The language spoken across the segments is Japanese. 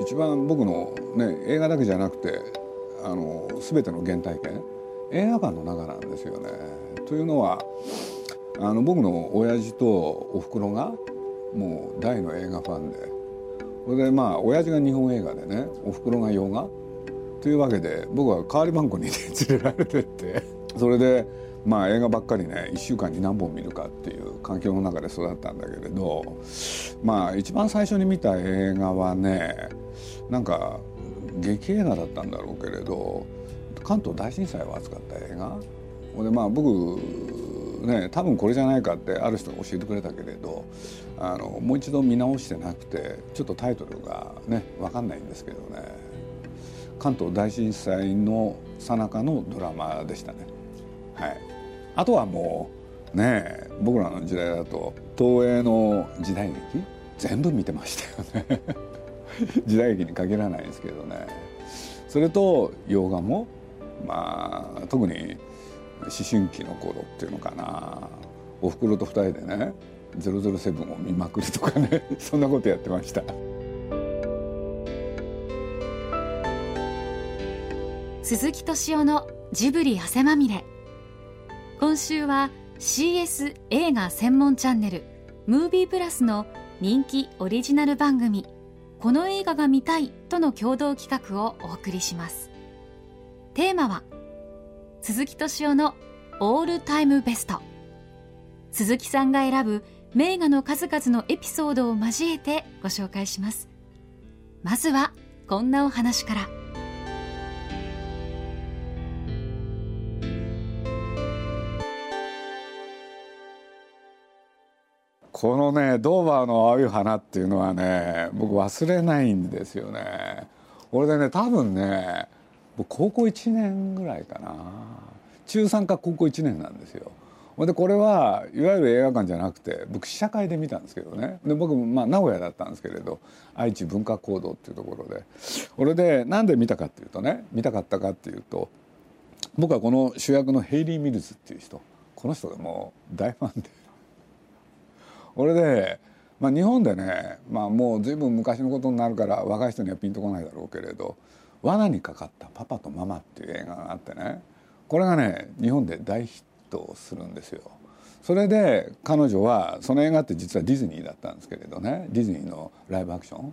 一番僕の、ね、映画だけじゃなくてあの全ての原体験映画館の中なんですよね。というのはあの僕の親父とおふくろがもう大の映画ファンで。それでまあ親父が日本映画でねおふくろが洋画。というわけで僕は代わり番号に、連れられてって。それでまあ映画ばっかりね1週間に何本見るかっていう環境の中で育ったんだけれどまあ一番最初に見た映画はねなんか劇映画だったんだろうけれど関東大震災を扱った映画でまあ僕ね多分これじゃないかってある人が教えてくれたけれどあのもう一度見直してなくてちょっとタイトルがね分かんないんですけどね関東大震災の最中のドラマでしたね。はい、あとはもうね僕らの時代だと東映の時代劇？全部見てましたよね。時代劇に限らないですけどね。それと洋画もまあ特に思春期の頃っていうのかな。おふくろと二人でね「007」を見まくるとかね そんなことやってました。鈴木敏夫のジブリ汗まみれ。今週は CS 映画専門チャンネルムービープラスの人気オリジナル番組この映画が見たいとの共同企画をお送りします。テーマは鈴木敏夫のオールタイムベスト。鈴木さんが選ぶ名画の数々のエピソードを交えてご紹介します。まずはこんなお話から。このねドーバーの青い花っていうのはね僕忘れないんですよね。俺でね多分ね高校1年ぐらいかな。中3か高校1年なんですよ。でこれはいわゆる映画館じゃなくて僕試写会で見たんですけどね。で僕、まあ、名古屋だったんですけれど愛知文化講堂っていうところで。俺でなんで見たかっていうとね見たかったかっていうと僕はこの主役のヘイリー・ミルズっていう人。この人がもう大ファンで。俺でまあ、日本でね、まあ、もう随分昔のことになるから若い人にはピンとこないだろうけれど「罠にかかったパパとママ」っていう映画があってねこれがね日本で大ヒットするんですよ。それで彼女はその映画って実はディズニーだったんですけれどねディズニーのライブアクション。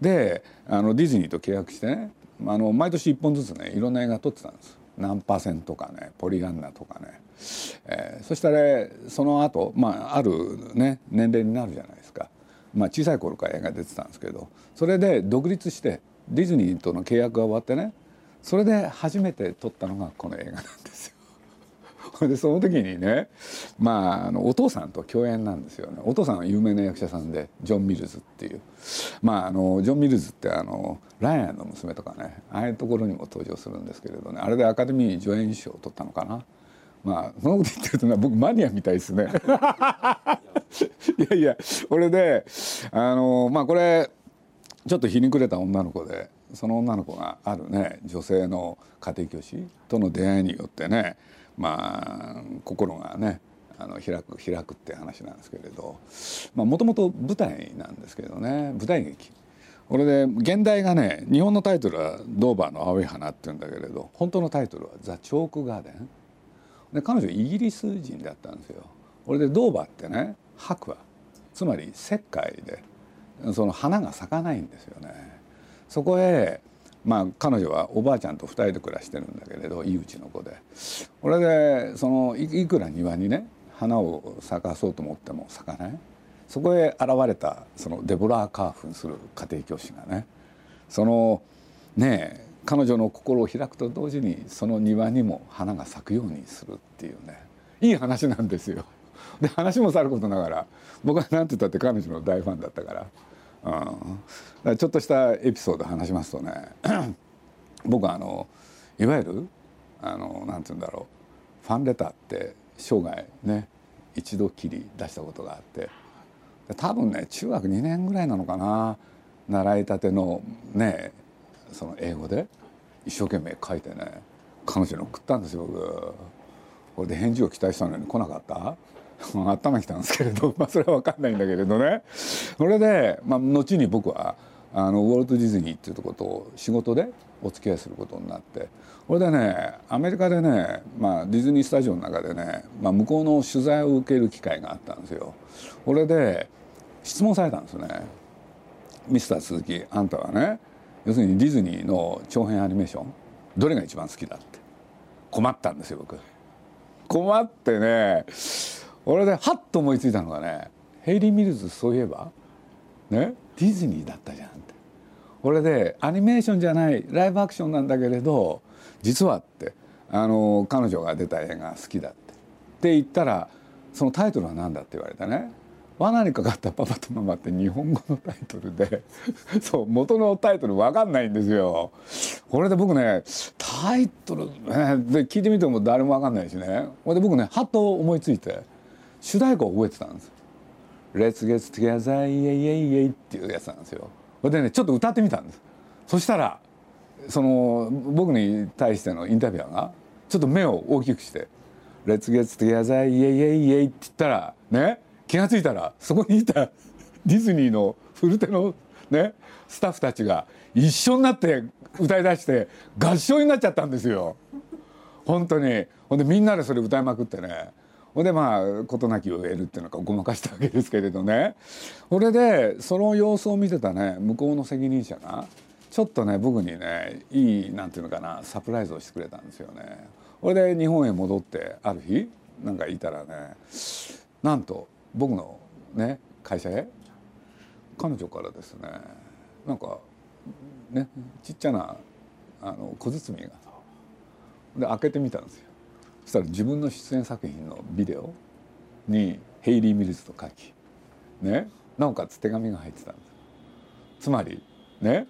であのディズニーと契約してねあの毎年1本ずつねいろんな映画撮ってたんです。何パーセントかねポリガンナとかね、えー、そしたら、その後、まああるね年齢になるじゃないですか、まあ、小さい頃から映画出てたんですけどそれで独立してディズニーとの契約が終わってねそれで初めて撮ったのがこの映画なんですよ。でその時にね、まあ、あのお父さんと共演なんですよねお父さんは有名な役者さんでジョン・ミルズっていう、まあ、あのジョン・ミルズってあのライアンの娘とかねああいうところにも登場するんですけれどねあれでアカデミー助演賞を取ったのかな。まあそのこと言ってるとね僕マニアみたいですね。いやいや俺であのまあこれちょっとひにくれた女の子でその女の子があるね女性の家庭教師との出会いによってねまあ心がねあの開く開くって話なんですけれどもともと舞台なんですけどね舞台劇これで現代がね日本のタイトルは「ドーバーの青い花」って言うんだけれど本当のタイトルは「ザ・チョーク・ガーデン」で彼女イギリス人だったんですよ。これでドーバってね白亜つまり石灰でその花が咲かないんですよね。そこへまあ彼女はおばあちゃんと2人で暮らしてるんだけれど井内の子でこれでそのいくら庭にね花を咲かそうと思っても咲かないそこへ現れたそのデボラー・カーフンする家庭教師がねそのね彼女の心を開くと同時にその庭にも花が咲くようにするっていうね。いい話なんですよ。で話もさることながら僕は何て言ったって彼女の大ファンだったから。うん、ちょっとしたエピソード話しますとね 僕はあのいわゆるあのなんて言うんだろう。ファンレターって生涯ね一度きり出したことがあって。多分ね中学2年ぐらいなのかな。習いたてのねその英語で一生懸命書いてね彼女に送ったんですよ僕。これで返事を期待したのに来なかった？頭きたんですけれど、まあ、それは分かんないんだけれどねそれで、まあ、後に僕はあのウォルト・ディズニーっていうとこと仕事でお付き合いすることになってこれでねアメリカでね、まあ、ディズニースタジオの中でね、まあ、向こうの取材を受ける機会があったんですよ。これで質問されたんですね。ミスター鈴木あんたはね要するにディズニーの長編アニメーションどれが一番好きだって。困ったんですよ僕。困ってね俺でハッと思いついたのがねヘイリー・ミルズそういえばねディズニーだったじゃんって。これでアニメーションじゃないライブアクションなんだけれど実はってあの彼女が出た映画好きだって。って言ったらそのタイトルは何だって言われたね。罠にかかったパパとママって日本語のタイトルで そう元のタイトル分かんないんですよ。これで僕ねタイトル、ね、で聞いてみても誰も分かんないしねこれで僕ねはっと思いついて主題歌を覚えてたんです「Let's get together イエイエイエイ」っていうやつなんですよ。これでねちょっと歌ってみたんですそしたらその僕に対してのインタビュアーがちょっと目を大きくして「Let's get together イエイエイエイ」って言ったらね気が付いたらそこにいた ディズニーの古手のねスタッフたちが一緒になって歌い出して合唱になっちゃったんですよ。本当に。ほんでみんなでそれ歌いまくってね。ほんでまあ事なきを得るっていうのかごまかしたわけですけれどね。それでその様子を見てたね向こうの責任者がちょっとね僕にねいいなんていうのかなサプライズをしてくれたんですよね。それで日本へ戻ってある日なんかいたらねなんと僕のね会社へ？彼女からですねなんかねちっちゃなあの小包が。で開けてみたんですよ。そしたら自分の出演作品のビデオにヘイリー・ミルズと書きねなおかつ手紙が入ってたんです。つまりね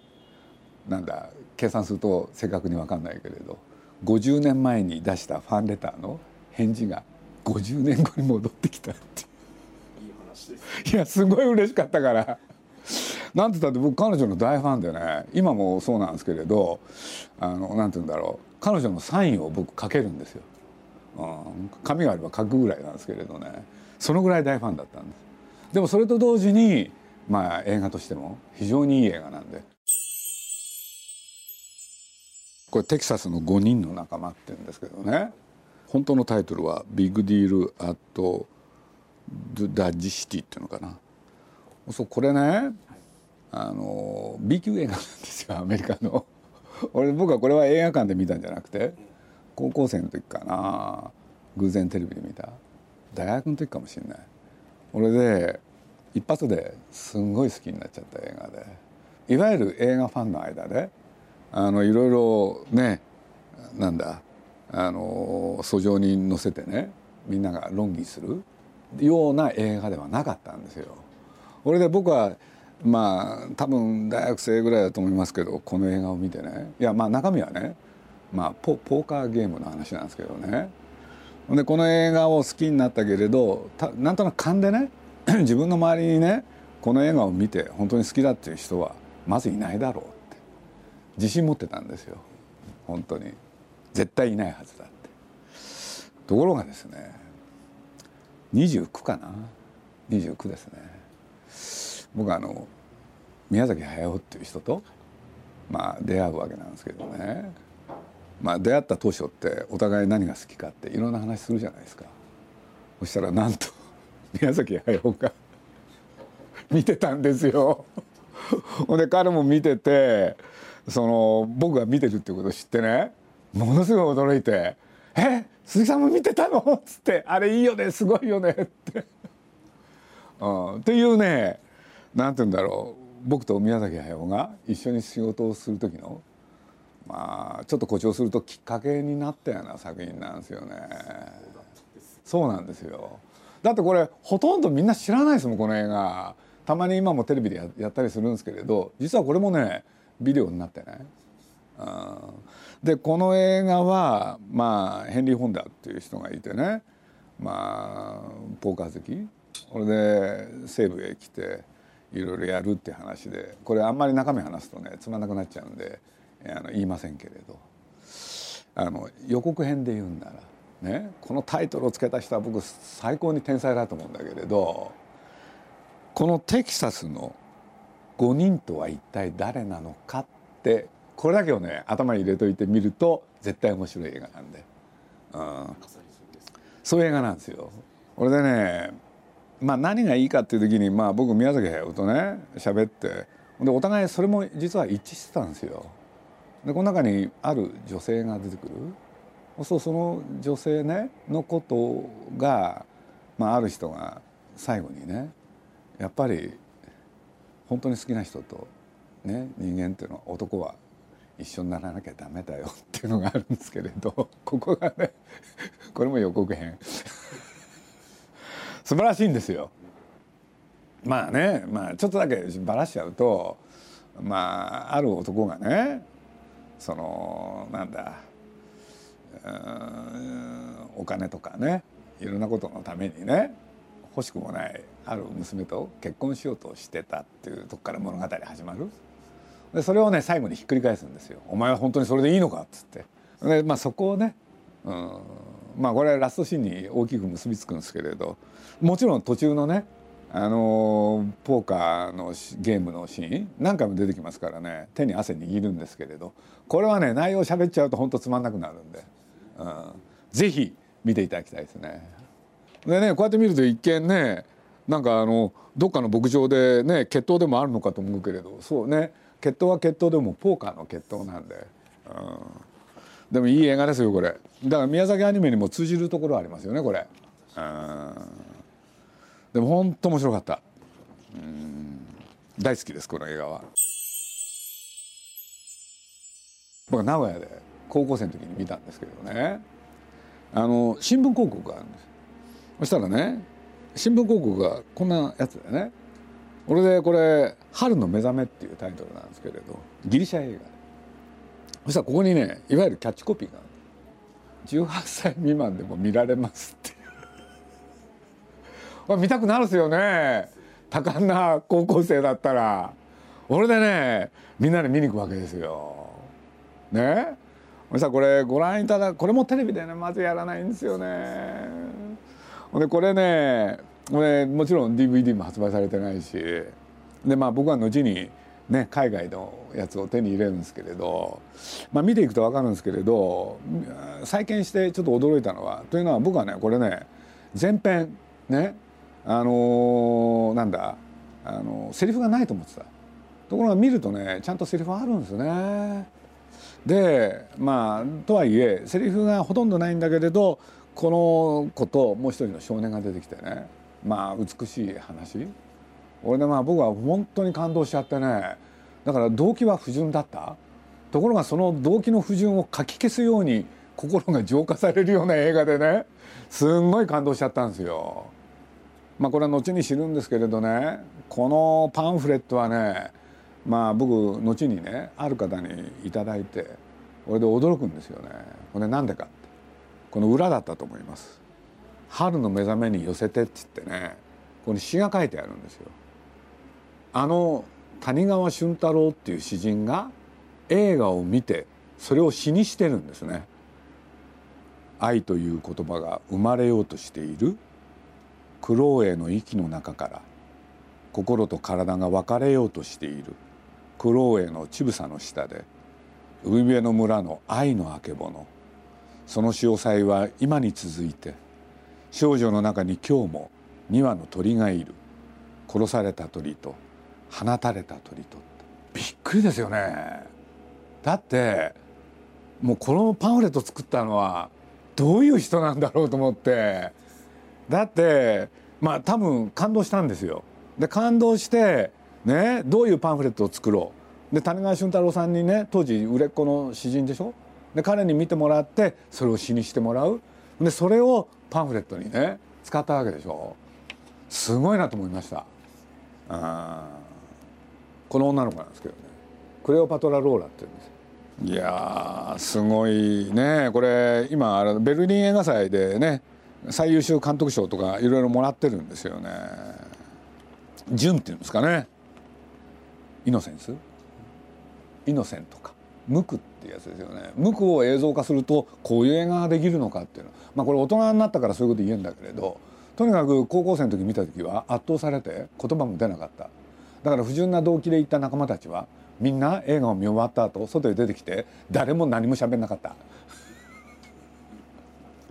なんだ計算すると正確に分かんないけれど50年前に出したファンレターの返事が50年後に戻ってきたっていう。いやすごい嬉しかったから。なんて言ったって僕彼女の大ファンでね。今もそうなんですけれどあのなんて言うんだろう。彼女のサインを僕書けるんですよ、うん、紙があれば書くぐらいなんですけれどね。そのぐらい大ファンだったんです。でもそれと同時にまあ映画としても非常にいい映画なんで。これテキサスの5人の仲間って言うんですけどね。本当のタイトルは「ビッグディール・アット・ダジシティっていうのかな。そうこれねあの B 級映画なんですよ アメリカの。俺僕はこれは映画館で見たんじゃなくて高校生の時かな偶然テレビで見た。大学の時かもしれない。俺で一発ですんごい好きになっちゃった映画で。いわゆる映画ファンの間であのいろいろねなんだあの訴状に載せてねみんなが論議する。ような映画ではなかったんですよ。これで僕はまあ多分大学生ぐらいだと思いますけどこの映画を見てね。いやまあ中身はね、まあ、ポポーカーゲームの話なんですけどね。でこの映画を好きになったけれどたなんとなく勘でね 自分の周りにねこの映画を見て本当に好きだっていう人はまずいないだろうって。自信持ってたんですよ。本当に。絶対いないはずだって。ところがですね29かな。29ですね。僕あの宮崎駿っていう人とまあ出会うわけなんですけどね。まあ出会った当初ってお互い何が好きかっていろんな話するじゃないですか。そしたらなんと 宮崎駿が 見てたんですよ。ほんで彼も見ててその僕が見てるってことを知ってねものすごい驚いて「え鈴木さんも見てたの?」っつって「あれいいよねすごいよね」って。うん、っていうねなんて言うんだろう。僕と宮崎駿が一緒に仕事をする時のまあちょっと誇張するときっかけになったような作品なんですよね。そうなんですよ。だってこれほとんどみんな知らないですもんこの映画。たまに今もテレビでややったりするんですけれど実はこれもねビデオになってね、うん、でこの映画はまあヘンリー・ホンダっていう人がいてね。まあポーカー好き。これで西部へ来ていろいろやるって話で。これあんまり中身話すとねつまんなくなっちゃうんであの言いませんけれど。あの予告編で言うんならねこのタイトルをつけた人は僕最高に天才だと思うんだけれどこのテキサスの5人とは一体誰なのかってこれだけをね頭に入れといてみると絶対面白い映画なんで、うん、そういう映画なんですよ。これでねまあ何がいいかっていう時にまあ僕宮崎駿とね喋ってでお互いそれも実は一致してたんですよ。でこの中にある女性が出てくるそうその女性ねのことが、まあ、ある人が最後にねやっぱり本当に好きな人と、ね、人間っていうのは男は一緒にならなきゃダメだよっていうのがあるんですけれど ここがねこれも予告編 素晴らしいんですよ。まあね、まあ、ちょっとだけばらしちゃうとまあある男がねそのなんだお金とかねいろんなことのためにね欲しくもないある娘と結婚しようとしてたっていうとこから物語始まるでそれをね最後にひっくり返すんですよ「お前は本当にそれでいいのか」っつって。で、まあ、そこをね、うん、まあこれはラストシーンに大きく結びつくんですけれど。もちろん途中のねあのポーカーのゲームのシーン何回も出てきますからね手に汗握るんですけれど。これはね内容喋っちゃうと本当つまんなくなるんで、うん、ぜひ見ていただきたいですね。でねこうやって見ると一見ねなんかあのどっかの牧場でね決闘でもあるのかと思うけれど。そうね。決闘は決闘でもポーカーの決闘なんで、うん、でもいい映画ですよこれ。だから宮崎アニメにも通じるところありますよねこれ。うん。でも本当面白かった。うん。大好きですこの映画は。僕は名古屋で高校生の時に見たんですけどね。あの新聞広告があるんです。そしたらね新聞広告がこんなやつでね。俺でこれ「春の目覚め」っていうタイトルなんですけれどギリシャ映画。そしたらここにねいわゆるキャッチコピーがある。18歳未満でも見られますって。見たくなるっすよね。多感な高校生だったら。俺でねみんなで見に行くわけですよ。ね？そしたらこれご覧いただこれもテレビでねまずやらないんですよね。でこれねこれもちろん DVD も発売されてないしでまあ僕は後にね海外のやつを手に入れるんですけれど、まあ、見ていくと分かるんですけれど再建してちょっと驚いたのはというのは僕はねこれね前編ねあのー、なんだあのセリフがないと思ってたところが見るとねちゃんとセリフあるんですよね。でまあとはいえセリフがほとんどないんだけれどこの子ともう一人の少年が出てきてねまあ美しい話俺でまあ僕は本当に感動しちゃってねだから動機は不純だったところがその動機の不純をかき消すように心が浄化されるような映画でねすんごい感動しちゃったんですよ。まあ、これは後に知るんですけれどねこのパンフレットはねまあ僕後にねある方に頂いてこれで驚くんですよね。これなんでかこの裏だったと思います。春の目覚めに寄せてって言ってねここに詩が書いてあるんですよ。あの谷川俊太郎っていう詩人が映画を見てそれを詩にしてるんですね。愛という言葉が生まれようとしている苦労への息の中から心と体が別れようとしている苦労への乳房の下で海辺の村の愛のあけぼのその潮騒は今に続いて少女の中に今日も2羽の鳥がいる。殺された鳥と放たれた鳥とびっくりですよね。だってもうこのパンフレット作ったのはどういう人なんだろうと思って。だってまあ多分感動したんですよ。で感動してねどういうパンフレットを作ろう。で谷川俊太郎さんにね当時売れっ子の詩人でしょ。で彼に見てもらってそれを詩にしてもらう。でそれをパンフレットにね使ったわけでしょ。すごいなと思いました。この女の子なんですけどね。クレオパトラ・ローラって言うんですいやすごいね。これ今ベルリン映画祭でね最優秀監督賞とかいろいろもらってるんですよね。純っていうんですかね。イノセンス？イノセントか。無垢っていうやつですよね。無垢を映像化するとこういう映画ができるのかっていうの。まあこれ大人になったからそういうこと言えんだけれどとにかく高校生の時見た時は圧倒されて言葉も出なかった。だから不純な動機で行った仲間たちはみんな映画を見終わった後外へ出てきて誰も何も喋んなかった。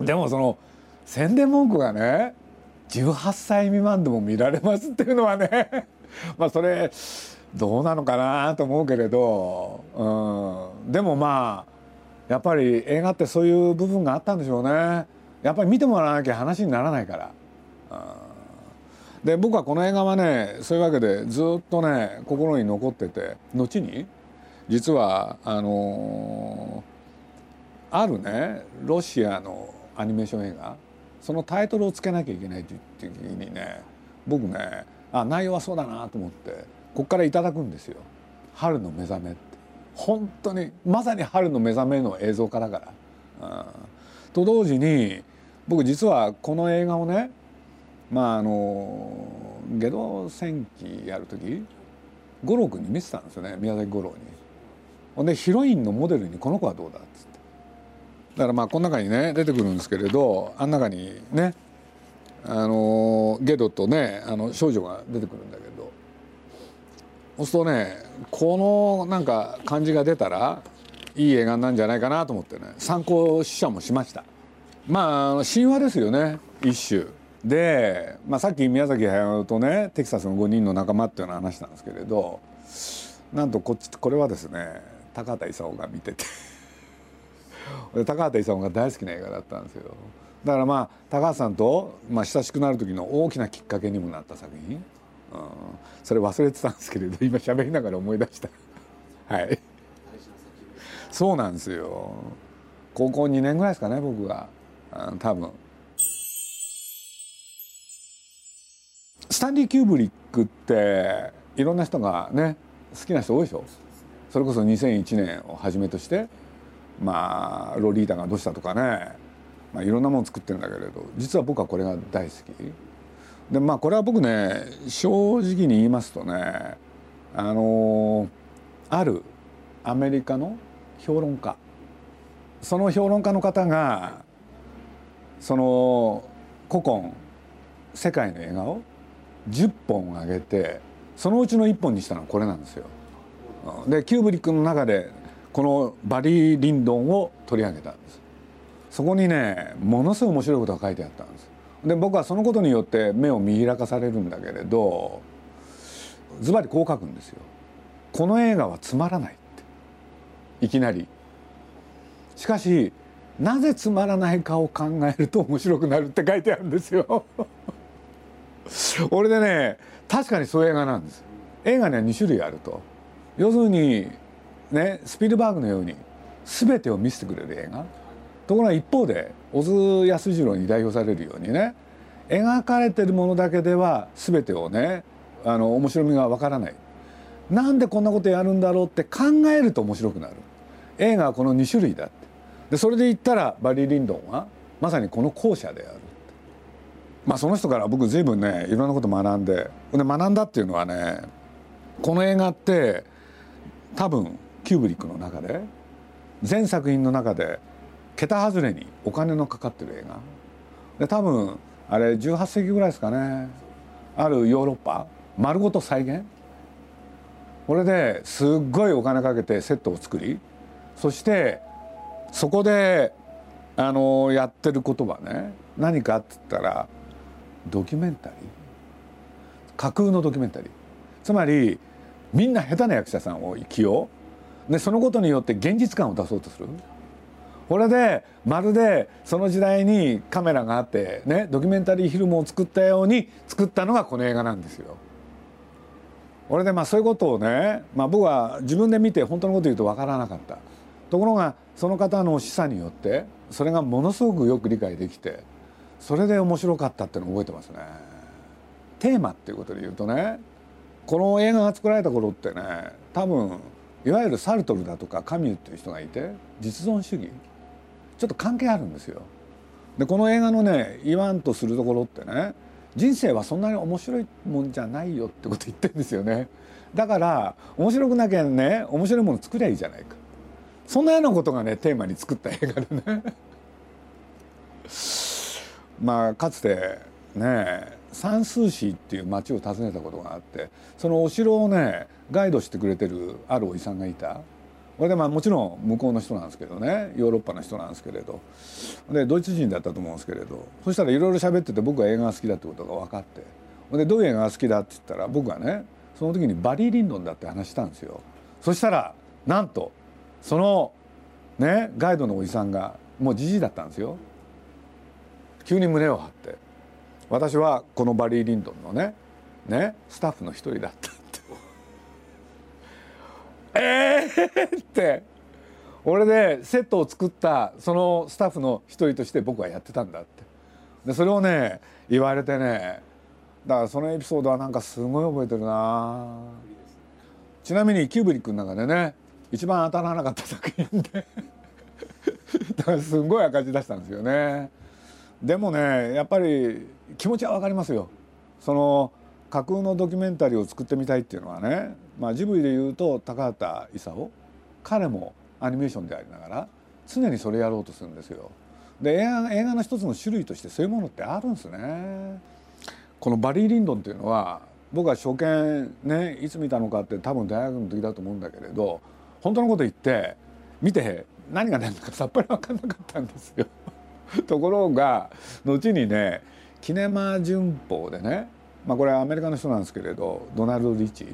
でもその宣伝文句がね18歳未満でも見られますっていうのはね。まあそれどうなのかなと思うけれど、うん、でもまあやっぱり映画ってそういう部分があったんでしょうね。やっぱり見てもらわなきゃ話にならないから。で僕はこの映画はねそういうわけでずっとね心に残ってて後に実はあのー、あるねロシアのアニメーション映画そのタイトルをつけなきゃいけないっていう時にね僕ねあ内容はそうだなと思ってこっからいただくんですよ「春の目覚め」って。本当にまさに春の目覚めの映像化だから。と同時に僕実はこの映画をねまああのゲド戦記やる時五郎君に見せたんですよね。宮崎五郎に。ほんでヒロインのモデルにこの子はどうだっつって。だからまあこの中にね出てくるんですけれどあん中にねあのゲドとねあの少女が出てくるんだけど。そうすとねこのなんか感じが出たらいい映画なんじゃないかなと思ってね参考試写もしました。まあ神話ですよね一種。で、まあ、さっき宮崎駿とねテキサスの5人の仲間っていうの話したんですけれどなんとこっちこれはですね高畑勲が見てて。高畑勲が大好きな映画だったんですよ。だからまあ高畑さんと、まあ、親しくなる時の大きなきっかけにもなった作品、それ忘れてたんですけれど今喋りながら思い出した。はい。そうなんですよ。高校2年ぐらいですかね僕が、多分。スタンリー・キューブリックっていろんな人がね好きな人多いでしょ。それこそ2001年をはじめとしてまあロリータがどうしたとかね、まあ、いろんなもの作ってるんだけれど実は僕はこれが大好き。でまあこれは僕ね正直に言いますとねあのあるアメリカの評論家。その評論家の方がその古今世界の映画を10本あげてそのうちの1本にしたのはこれなんですよ。でキューブリックの中でこのバリー・リンドンを取り上げたんです。そこにねものすごい面白いことが書いてあったんです。で僕はそのことによって目を見開かされるんだけれどズバリこう書くんですよ。この映画はつまらないって。いきなり。しかしなぜつまらないかを考えると面白くなるって書いてあるんですよ。俺でね確かにそういう映画なんです。映画には2種類あると。要するにねスピルバーグのように全てを見せてくれる映画。ところが一方で小津安二郎に代表されるようにね描かれてるものだけでは全てをねあの面白みがわからない。なんでこんなことやるんだろうって考えると面白くなる。映画はこの2種類だって。でそれで言ったらバリー・リンドンはまさにこの後者であるまあその人から僕随分ねいろんなこと学んでで学んだっていうのはねこの映画って多分キューブリックの中で全作品の中で桁外れにお金のかかってる映画。で多分あれ18世紀ぐらいですかね。あるヨーロッパ丸ごと再現。これですっごいお金かけてセットを作り。そしてそこであのやってることはね。何かって言ったらドキュメンタリー。架空のドキュメンタリー。つまりみんな下手な役者さんを起用でそのことによって現実感を出そうとする。これでまるでその時代にカメラがあってねドキュメンタリーフィルムを作ったように作ったのがこの映画なんですよ。これでまあそういうことをね、まあ、僕は自分で見て本当のこと言うと分からなかったところがその方の示唆によってそれがものすごくよく理解できてそれで面白かったっていうのを覚えてますね。テーマっていうことで言うとねこの映画が作られた頃ってね多分いわゆるサルトルだとかカミューっていう人がいて実存主義ちょっと関係あるんですよ。でこの映画のね言わんとするところってね人生はそんなに面白いもんじゃないよってこと言ってるんですよね。だから面白くなきゃね面白いもの作りゃいいじゃないか。そんなようなことがねテーマに作った映画でね。まあかつてね三数市っていう町を訪ねたことがあってそのお城をねガイドしてくれてるあるおじさんがいたこれでまあもちろん向こうの人なんですけどねヨーロッパの人なんですけれど。でドイツ人だったと思うんですけれど。そしたらいろいろ喋ってて僕は映画が好きだってことが分かって。でどういう映画が好きだって言ったら僕はねその時にバリー・リンドンだって話したんですよ。そしたらなんとそのねガイドのおじさんがもうじじいだったんですよ。急に胸を張って。私はこのバリー・リンドンのねねスタッフの一人だった。ええって。俺でセットを作ったそのスタッフの一人として僕はやってたんだって。でそれをね言われてねだからそのエピソードはなんかすごい覚えてるな。ちなみにキューブリックの中でね一番当たらなかった作品で。だからすごい赤字出したんですよね。でもねやっぱり気持ちは分かりますよ。その架空のドキュメンタリーを作ってみたいっていうのはね、まあ、ジブリでいうと高畑勲彼もアニメーションでありながら常にそれやろうとするんですよ。で映画映画の一つの種類としてそういうものってあるんですね。このバリー・リンドンっていうのは僕は初見ねいつ見たのかって多分大学の時だと思うんだけれど本当のこと言って見て何が出るのか さっぱり分かんなかったんですよ。ところが後にね「キネマ旬報」でね、まあ、これはアメリカの人なんですけれどドナルド・リッチ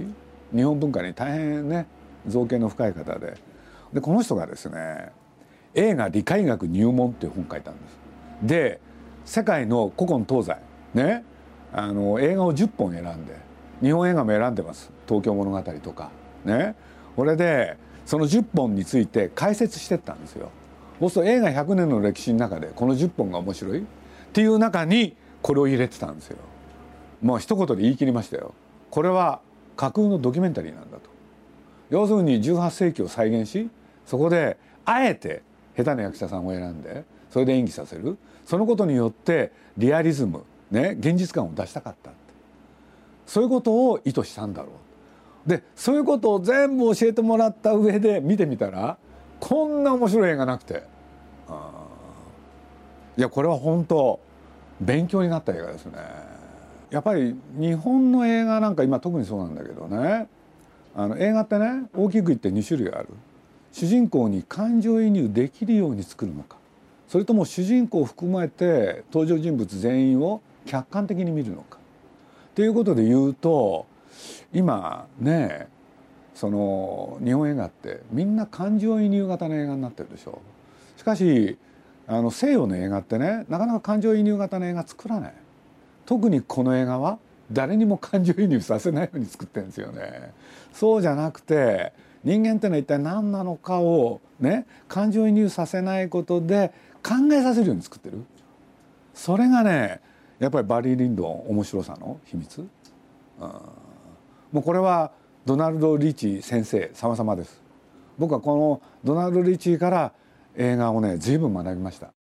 日本文化に大変ね造形の深い方ででこの人がですね「映画理解学入門」っていう本を書いたんです。で世界の古今東西ねあの映画を10本選んで日本映画も選んでます「東京物語」とかねこれでその10本について解説してったんですよ。そうすると映画100年の歴史の中でこの10本が面白いっていう中にこれを入れてたんですよ。もう一言で言い切りましたよ。これは架空のドキュメンタリーなんだと。要するに18世紀を再現しそこであえて下手な役者さんを選んでそれで演技させる。そのことによってリアリズムね現実感を出したかったそういうことを意図したんだろう。でそういうことを全部教えてもらった上で見てみたらこんな面白い映画なくて。いやこれは本当勉強になった映画ですね。やっぱり日本の映画なんか今特にそうなんだけどね。あの映画ってね大きく言って2種類ある。主人公に感情移入できるように作るのか。それとも主人公を含めて登場人物全員を客観的に見るのか。ということで言うと今ねその日本映画ってみんな感情移入型の映画になってるでしょ。しかしあの西洋の映画ってねなかなか感情移入型の映画作らない。特にこの映画は誰にも感情移入させないように作ってるんですよね。そうじゃなくて人間ってのは一体何なのかをね感情移入させないことで考えさせるように作ってる。それがねやっぱりバリー・リンドン面白さの秘密、うん、もうこれはドナルド・リーチ先生様々です。僕はこのドナルド・リーチから映画をね随分学びました。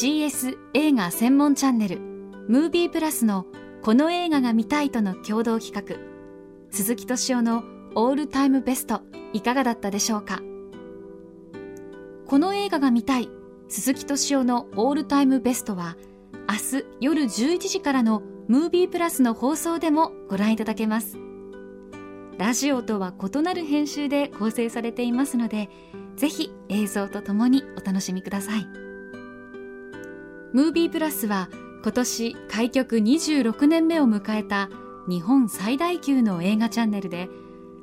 CS 映画専門チャンネルムービープラスのこの映画が見たいとの共同企画。鈴木敏夫のオールタイムベストいかがだったでしょうか？この映画が見たい鈴木敏夫のオールタイムベストは明日夜11時からのムービープラスの放送でもご覧いただけます。ラジオとは異なる編集で構成されていますのでぜひ映像とともにお楽しみください。ムービープラスは今年開局26年目を迎えた日本最大級の映画チャンネルで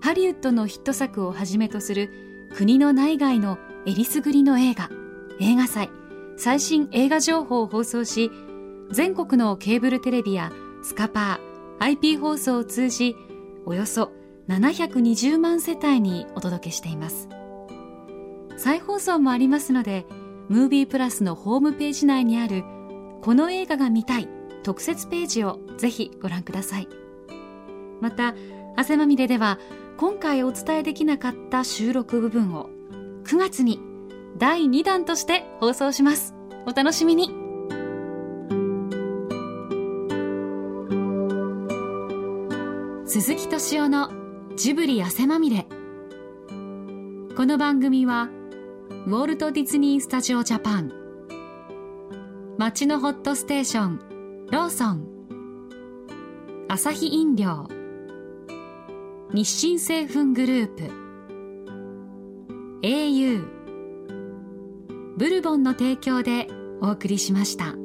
ハリウッドのヒット作をはじめとする国の内外のえりすぐりの映画映画祭最新映画情報を放送し全国のケーブルテレビやスカパー IP 放送を通じおよそ720万世帯にお届けしています。再放送もありますのでムービープラスのホームページ内にあるこの映画が見たい特設ページをぜひご覧ください。また汗まみれでは今回お伝えできなかった収録部分を9月に第2弾として放送します。お楽しみに。鈴木敏夫のジブリ汗まみれ。この番組はウォルト・ディズニー・スタジオ・ジャパン。街のホットステーションローソン。アサヒ飲料。日清製粉グループ。au ブルボンの提供でお送りしました。